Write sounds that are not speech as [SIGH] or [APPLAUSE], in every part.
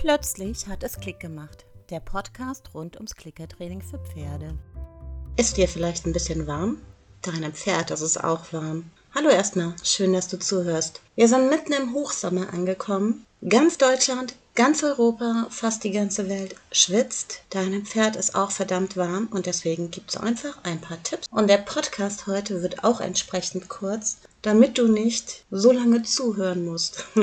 Plötzlich hat es Klick gemacht. Der Podcast rund ums Klickertraining für Pferde. Ist dir vielleicht ein bisschen warm? Deinem Pferd ist es auch warm. Hallo erstmal, schön, dass du zuhörst. Wir sind mitten im Hochsommer angekommen. Ganz Deutschland, ganz Europa, fast die ganze Welt schwitzt. Deinem Pferd ist auch verdammt warm und deswegen gibt es einfach ein paar Tipps. Und der Podcast heute wird auch entsprechend kurz, damit du nicht so lange zuhören musst. [LAUGHS]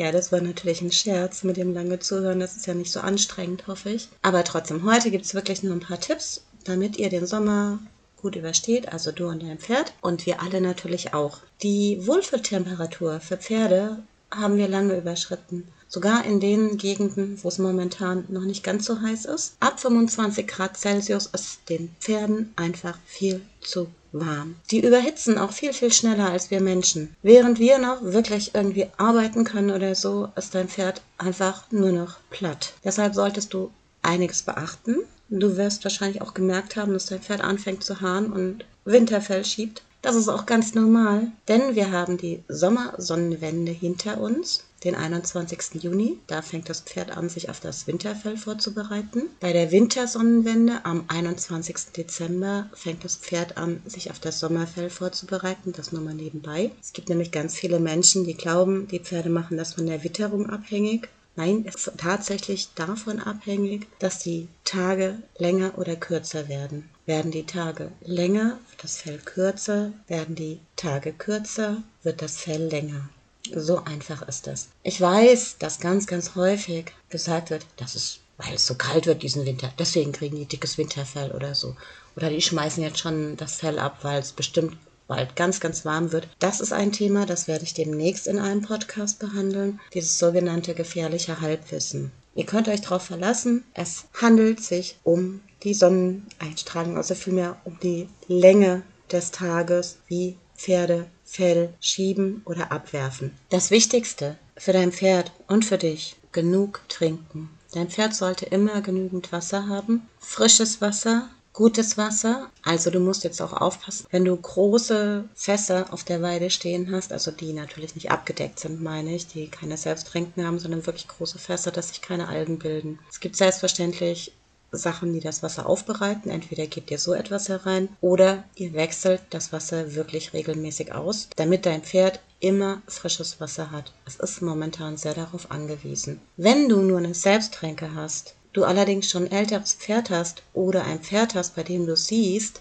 Ja, das war natürlich ein Scherz mit dem lange Zuhören. Das ist ja nicht so anstrengend, hoffe ich. Aber trotzdem, heute gibt es wirklich nur ein paar Tipps, damit ihr den Sommer gut übersteht, also du und dein Pferd und wir alle natürlich auch. Die Wohlfühltemperatur für Pferde haben wir lange überschritten. Sogar in den Gegenden, wo es momentan noch nicht ganz so heiß ist. Ab 25 Grad Celsius ist den Pferden einfach viel zu warm. Die überhitzen auch viel, viel schneller als wir Menschen. Während wir noch wirklich irgendwie arbeiten können oder so, ist dein Pferd einfach nur noch platt. Deshalb solltest du einiges beachten. Du wirst wahrscheinlich auch gemerkt haben, dass dein Pferd anfängt zu haaren und Winterfell schiebt. Das ist auch ganz normal, denn wir haben die Sommersonnenwende hinter uns, den 21. Juni. Da fängt das Pferd an, sich auf das Winterfell vorzubereiten. Bei der Wintersonnenwende am 21. Dezember fängt das Pferd an, sich auf das Sommerfell vorzubereiten. Das nur mal nebenbei. Es gibt nämlich ganz viele Menschen, die glauben, die Pferde machen das von der Witterung abhängig. Nein, es ist tatsächlich davon abhängig, dass die Tage länger oder kürzer werden. Werden die Tage länger, wird das Fell kürzer, werden die Tage kürzer, wird das Fell länger. So einfach ist das. Ich weiß, dass ganz, ganz häufig gesagt wird, das ist, weil es so kalt wird diesen Winter, deswegen kriegen die dickes Winterfell oder so. Oder die schmeißen jetzt schon das Fell ab, weil es bestimmt bald ganz, ganz warm wird. Das ist ein Thema, das werde ich demnächst in einem Podcast behandeln, dieses sogenannte gefährliche Halbwissen. Ihr könnt euch darauf verlassen, es handelt sich um die Sonneneinstrahlung, also vielmehr um die Länge des Tages, wie Pferde Fell schieben oder abwerfen. Das Wichtigste für dein Pferd und für dich, genug trinken. Dein Pferd sollte immer genügend Wasser haben, frisches Wasser, gutes Wasser. Also du musst jetzt auch aufpassen, wenn du große Fässer auf der Weide stehen hast, also die natürlich nicht abgedeckt sind, meine ich, die keine Selbsttränken haben, sondern wirklich große Fässer, dass sich keine Algen bilden. Es gibt selbstverständlich Sachen, die das Wasser aufbereiten. Entweder gebt ihr so etwas herein oder ihr wechselt das Wasser wirklich regelmäßig aus, damit dein Pferd immer frisches Wasser hat. Es ist momentan sehr darauf angewiesen. Wenn du nur eine Selbsttränke hast, du allerdings schon älteres Pferd hast oder ein Pferd hast, bei dem du siehst,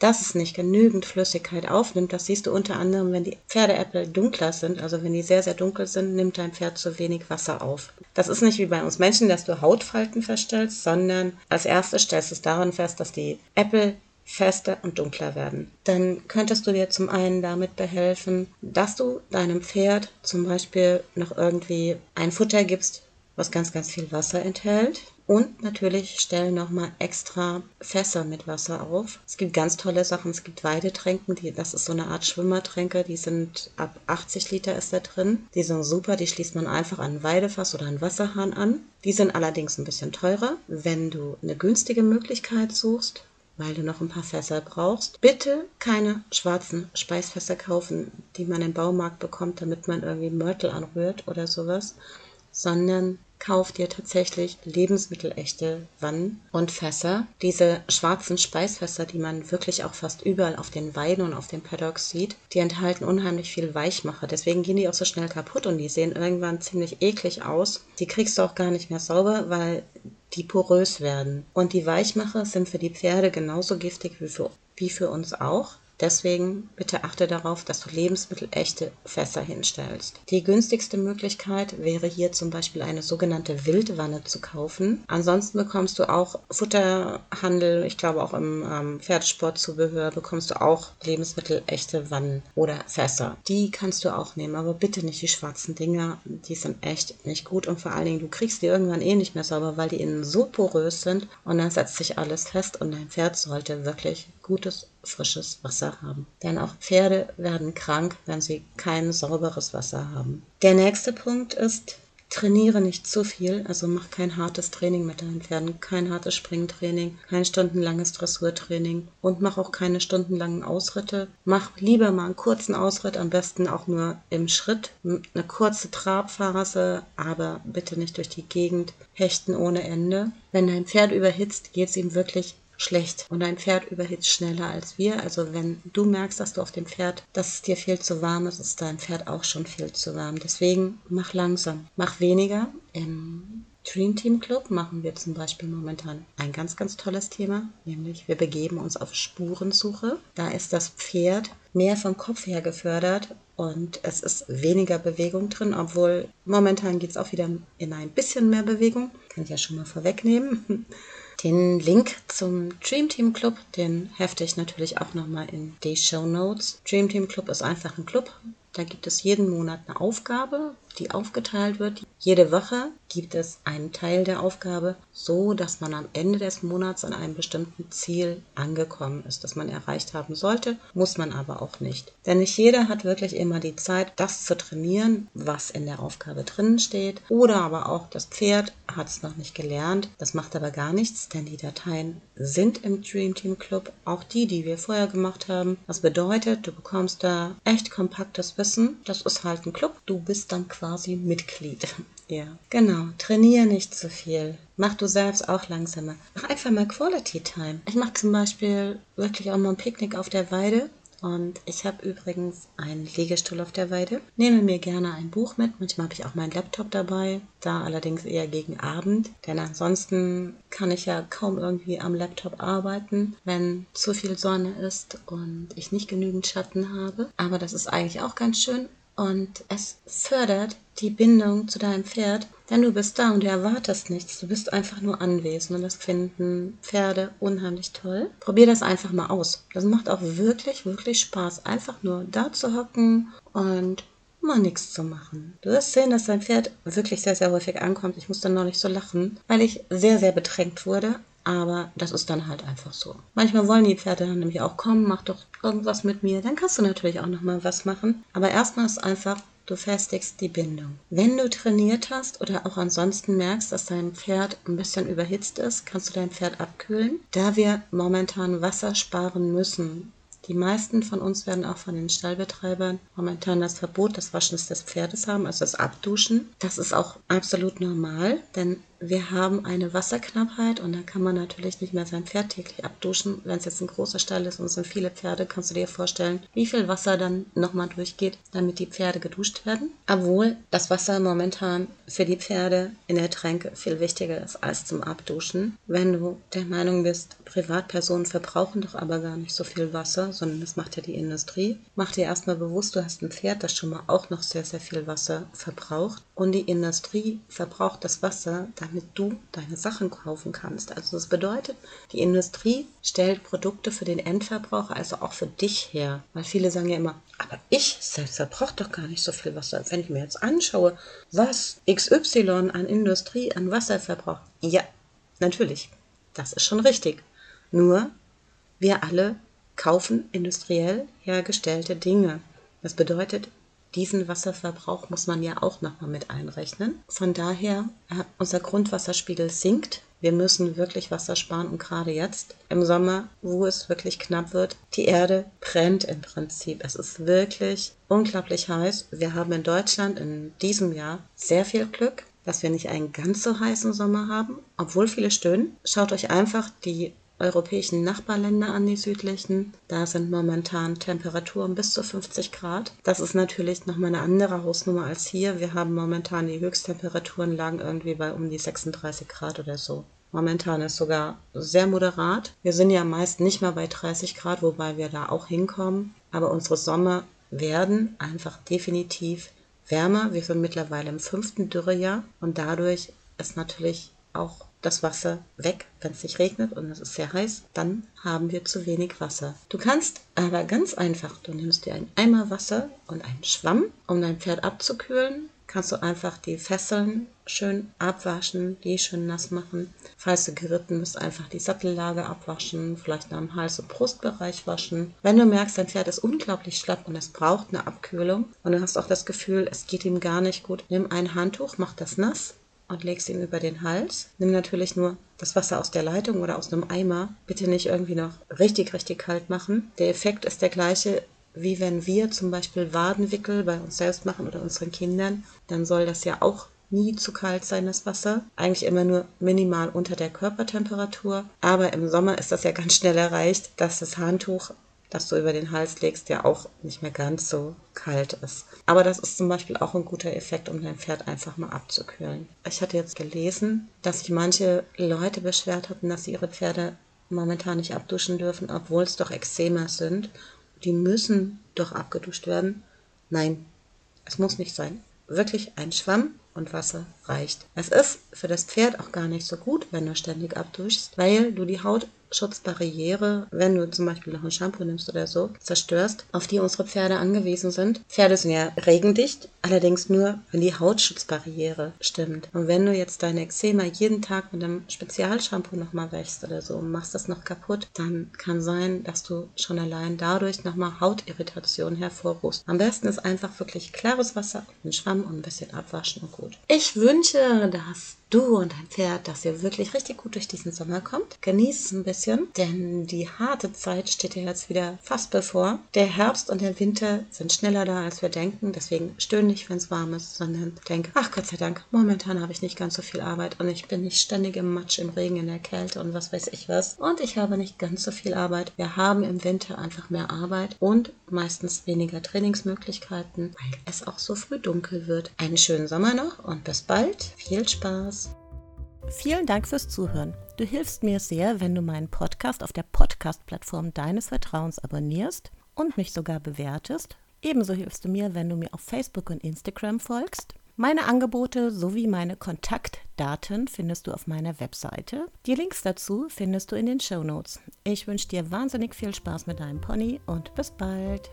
dass es nicht genügend Flüssigkeit aufnimmt. Das siehst du unter anderem, wenn die Pferdeäpfel dunkler sind. Also wenn die sehr, sehr dunkel sind, nimmt dein Pferd zu wenig Wasser auf. Das ist nicht wie bei uns Menschen, dass du Hautfalten feststellst, sondern als erstes stellst du es daran fest, dass die Äpfel fester und dunkler werden. Dann könntest du dir zum einen damit behelfen, dass du deinem Pferd zum Beispiel noch irgendwie ein Futter gibst, was ganz, ganz viel Wasser enthält. Und natürlich stellen nochmal extra Fässer mit Wasser auf. Es gibt ganz tolle Sachen. Es gibt Weidetränken, die, das ist so eine Art Schwimmertränke, die sind ab 80 Liter ist da drin. Die sind super, die schließt man einfach an ein Weidefass oder einen Wasserhahn an. Die sind allerdings ein bisschen teurer. Wenn du eine günstige Möglichkeit suchst, weil du noch ein paar Fässer brauchst. Bitte keine schwarzen Speisfässer kaufen, die man im Baumarkt bekommt, damit man irgendwie Mörtel anrührt oder sowas, sondern kauf dir tatsächlich lebensmittelechte Wannen und Fässer. Diese schwarzen Speisfässer, die man wirklich auch fast überall auf den Weiden und auf den Paddocks sieht, die enthalten unheimlich viel Weichmacher. Deswegen gehen die auch so schnell kaputt und die sehen irgendwann ziemlich eklig aus. Die kriegst du auch gar nicht mehr sauber, weil die porös werden. Und die Weichmacher sind für die Pferde genauso giftig wie für, wie für uns auch. Deswegen bitte achte darauf, dass du lebensmittelechte Fässer hinstellst. Die günstigste Möglichkeit wäre hier zum Beispiel eine sogenannte Wildwanne zu kaufen. Ansonsten bekommst du auch Futterhandel, ich glaube auch im ähm, Pferdsportzubehör bekommst du auch lebensmittelechte Wannen oder Fässer. Die kannst du auch nehmen, aber bitte nicht die schwarzen Dinger. Die sind echt nicht gut und vor allen Dingen, du kriegst die irgendwann eh nicht mehr sauber, weil die innen so porös sind und dann setzt sich alles fest und dein Pferd sollte wirklich gutes, frisches Wasser haben. Denn auch Pferde werden krank, wenn sie kein sauberes Wasser haben. Der nächste Punkt ist trainiere nicht zu viel, also mach kein hartes Training mit deinen Pferden, kein hartes Springtraining, kein stundenlanges Dressurtraining und mach auch keine stundenlangen Ausritte. Mach lieber mal einen kurzen Ausritt, am besten auch nur im Schritt, eine kurze Trabphase, aber bitte nicht durch die Gegend hechten ohne Ende. Wenn dein Pferd überhitzt, geht es ihm wirklich schlecht und dein Pferd überhitzt schneller als wir. Also wenn du merkst, dass du auf dem Pferd, dass es dir viel zu warm ist, ist dein Pferd auch schon viel zu warm. Deswegen mach langsam, mach weniger. Im Dream Team Club machen wir zum Beispiel momentan ein ganz, ganz tolles Thema, nämlich wir begeben uns auf Spurensuche. Da ist das Pferd mehr vom Kopf her gefördert und es ist weniger Bewegung drin, obwohl momentan geht es auch wieder in ein bisschen mehr Bewegung. Kann ich ja schon mal vorwegnehmen. [LAUGHS] Den Link zum Dream Team Club, den hefte ich natürlich auch nochmal in die Show Notes. Dream Team Club ist einfach ein Club. Da gibt es jeden Monat eine Aufgabe, die aufgeteilt wird. Jede Woche gibt es einen Teil der Aufgabe, so dass man am Ende des Monats an einem bestimmten Ziel angekommen ist, das man erreicht haben sollte, muss man aber auch nicht. Denn nicht jeder hat wirklich immer die Zeit, das zu trainieren, was in der Aufgabe drinnen steht. Oder aber auch das Pferd hat es noch nicht gelernt. Das macht aber gar nichts, denn die Dateien sind im Dream Team Club, auch die, die wir vorher gemacht haben. Was bedeutet, du bekommst da echt kompaktes Wissen. Das ist halt ein Club. Du bist dann quasi Mitglied. [LAUGHS] Ja, genau. Trainiere nicht zu viel. Mach du selbst auch langsamer. Mach einfach mal Quality Time. Ich mache zum Beispiel wirklich auch mal ein Picknick auf der Weide. Und ich habe übrigens einen Liegestuhl auf der Weide. Nehme mir gerne ein Buch mit. Manchmal habe ich auch meinen Laptop dabei. Da allerdings eher gegen Abend. Denn ansonsten kann ich ja kaum irgendwie am Laptop arbeiten, wenn zu viel Sonne ist und ich nicht genügend Schatten habe. Aber das ist eigentlich auch ganz schön. Und es fördert die Bindung zu deinem Pferd, denn du bist da und du erwartest nichts. Du bist einfach nur anwesend und das finden Pferde unheimlich toll. Probier das einfach mal aus. Das macht auch wirklich, wirklich Spaß, einfach nur da zu hocken und mal nichts zu machen. Du wirst sehen, dass dein Pferd wirklich sehr, sehr häufig ankommt. Ich muss dann noch nicht so lachen, weil ich sehr, sehr bedrängt wurde. Aber das ist dann halt einfach so. Manchmal wollen die Pferde dann nämlich auch kommen, mach doch irgendwas mit mir. Dann kannst du natürlich auch nochmal was machen. Aber erstmal ist einfach, du festigst die Bindung. Wenn du trainiert hast oder auch ansonsten merkst, dass dein Pferd ein bisschen überhitzt ist, kannst du dein Pferd abkühlen. Da wir momentan Wasser sparen müssen, die meisten von uns werden auch von den Stallbetreibern momentan das Verbot des Waschens des Pferdes haben, also das Abduschen. Das ist auch absolut normal, denn wir haben eine Wasserknappheit und da kann man natürlich nicht mehr sein Pferd täglich abduschen. Wenn es jetzt ein großer Stall ist und es sind viele Pferde, kannst du dir vorstellen, wie viel Wasser dann nochmal durchgeht, damit die Pferde geduscht werden. Obwohl das Wasser momentan für die Pferde in der Tränke viel wichtiger ist als zum Abduschen. Wenn du der Meinung bist, Privatpersonen verbrauchen doch aber gar nicht so viel Wasser, sondern das macht ja die Industrie, mach dir erstmal bewusst, du hast ein Pferd, das schon mal auch noch sehr, sehr viel Wasser verbraucht und die Industrie verbraucht das Wasser, damit du deine Sachen kaufen kannst. Also das bedeutet, die Industrie stellt Produkte für den Endverbraucher, also auch für dich her. Weil viele sagen ja immer, aber ich selbst verbrauche doch gar nicht so viel Wasser. Wenn ich mir jetzt anschaue, was XY an Industrie an Wasser verbraucht, ja, natürlich, das ist schon richtig. Nur, wir alle kaufen industriell hergestellte Dinge. Das bedeutet, diesen Wasserverbrauch muss man ja auch nochmal mit einrechnen. Von daher, äh, unser Grundwasserspiegel sinkt. Wir müssen wirklich Wasser sparen und gerade jetzt im Sommer, wo es wirklich knapp wird, die Erde brennt im Prinzip. Es ist wirklich unglaublich heiß. Wir haben in Deutschland in diesem Jahr sehr viel Glück, dass wir nicht einen ganz so heißen Sommer haben, obwohl viele stöhnen. Schaut euch einfach die europäischen Nachbarländer an, die südlichen. Da sind momentan Temperaturen bis zu 50 Grad. Das ist natürlich nochmal eine andere Hausnummer als hier. Wir haben momentan die Höchsttemperaturen lagen irgendwie bei um die 36 Grad oder so. Momentan ist sogar sehr moderat. Wir sind ja meist nicht mal bei 30 Grad, wobei wir da auch hinkommen. Aber unsere Sommer werden einfach definitiv wärmer. Wir sind mittlerweile im fünften Dürrejahr und dadurch ist natürlich auch das Wasser weg, wenn es nicht regnet und es ist sehr heiß, dann haben wir zu wenig Wasser. Du kannst aber ganz einfach, du nimmst dir einen Eimer Wasser und einen Schwamm, um dein Pferd abzukühlen, kannst du einfach die Fesseln schön abwaschen, die schön nass machen. Falls du geritten bist, einfach die Sattellage abwaschen, vielleicht dem Hals- und Brustbereich waschen. Wenn du merkst, dein Pferd ist unglaublich schlapp und es braucht eine Abkühlung und du hast auch das Gefühl, es geht ihm gar nicht gut, nimm ein Handtuch, mach das nass und legst ihn über den Hals. Nimm natürlich nur das Wasser aus der Leitung oder aus einem Eimer. Bitte nicht irgendwie noch richtig, richtig kalt machen. Der Effekt ist der gleiche, wie wenn wir zum Beispiel Wadenwickel bei uns selbst machen oder unseren Kindern. Dann soll das ja auch nie zu kalt sein, das Wasser. Eigentlich immer nur minimal unter der Körpertemperatur. Aber im Sommer ist das ja ganz schnell erreicht, dass das Handtuch das du über den Hals legst, ja auch nicht mehr ganz so kalt ist. Aber das ist zum Beispiel auch ein guter Effekt, um dein Pferd einfach mal abzukühlen. Ich hatte jetzt gelesen, dass sich manche Leute beschwert hatten, dass sie ihre Pferde momentan nicht abduschen dürfen, obwohl es doch Eczema sind. Die müssen doch abgeduscht werden. Nein, es muss nicht sein. Wirklich ein Schwamm und Wasser reicht. Es ist für das Pferd auch gar nicht so gut, wenn du ständig abduschst, weil du die Haut Schutzbarriere, wenn du zum Beispiel noch ein Shampoo nimmst oder so, zerstörst, auf die unsere Pferde angewiesen sind. Pferde sind ja regendicht, allerdings nur, wenn die Hautschutzbarriere stimmt. Und wenn du jetzt deine Eczema jeden Tag mit einem Spezialshampoo nochmal wäschst oder so und machst das noch kaputt, dann kann sein, dass du schon allein dadurch nochmal Hautirritation hervorrufst. Am besten ist einfach wirklich klares Wasser, einen Schwamm und ein bisschen abwaschen und gut. Ich wünsche, dass du und dein Pferd, dass ihr wirklich richtig gut durch diesen Sommer kommt. Genießt es ein bisschen, denn die harte Zeit steht dir jetzt wieder fast bevor. Der Herbst und der Winter sind schneller da, als wir denken. Deswegen stöhn nicht, wenn es warm ist, sondern denk, ach Gott sei Dank, momentan habe ich nicht ganz so viel Arbeit und ich bin nicht ständig im Matsch, im Regen, in der Kälte und was weiß ich was. Und ich habe nicht ganz so viel Arbeit. Wir haben im Winter einfach mehr Arbeit und meistens weniger Trainingsmöglichkeiten, weil es auch so früh dunkel wird. Einen schönen Sommer noch und bis bald. Viel Spaß. Vielen Dank fürs Zuhören. Du hilfst mir sehr, wenn du meinen Podcast auf der Podcast-Plattform deines Vertrauens abonnierst und mich sogar bewertest. Ebenso hilfst du mir, wenn du mir auf Facebook und Instagram folgst. Meine Angebote sowie meine Kontaktdaten findest du auf meiner Webseite. Die Links dazu findest du in den Show Notes. Ich wünsche dir wahnsinnig viel Spaß mit deinem Pony und bis bald.